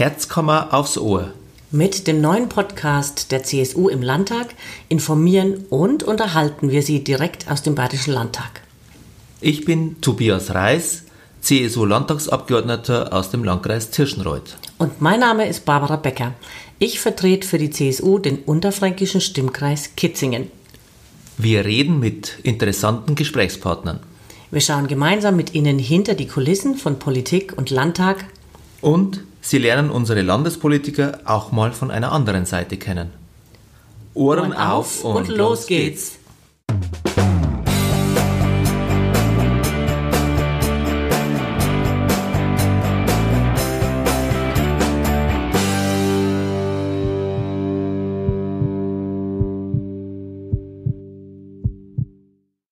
Herzkammer aufs Ohr. Mit dem neuen Podcast der CSU im Landtag informieren und unterhalten wir Sie direkt aus dem Bayerischen Landtag. Ich bin Tobias Reis, CSU-Landtagsabgeordneter aus dem Landkreis Tirschenreuth. Und mein Name ist Barbara Becker. Ich vertrete für die CSU den unterfränkischen Stimmkreis Kitzingen. Wir reden mit interessanten Gesprächspartnern. Wir schauen gemeinsam mit Ihnen hinter die Kulissen von Politik und Landtag Und Sie lernen unsere Landespolitiker auch mal von einer anderen Seite kennen. Ohren, auf und los geht's.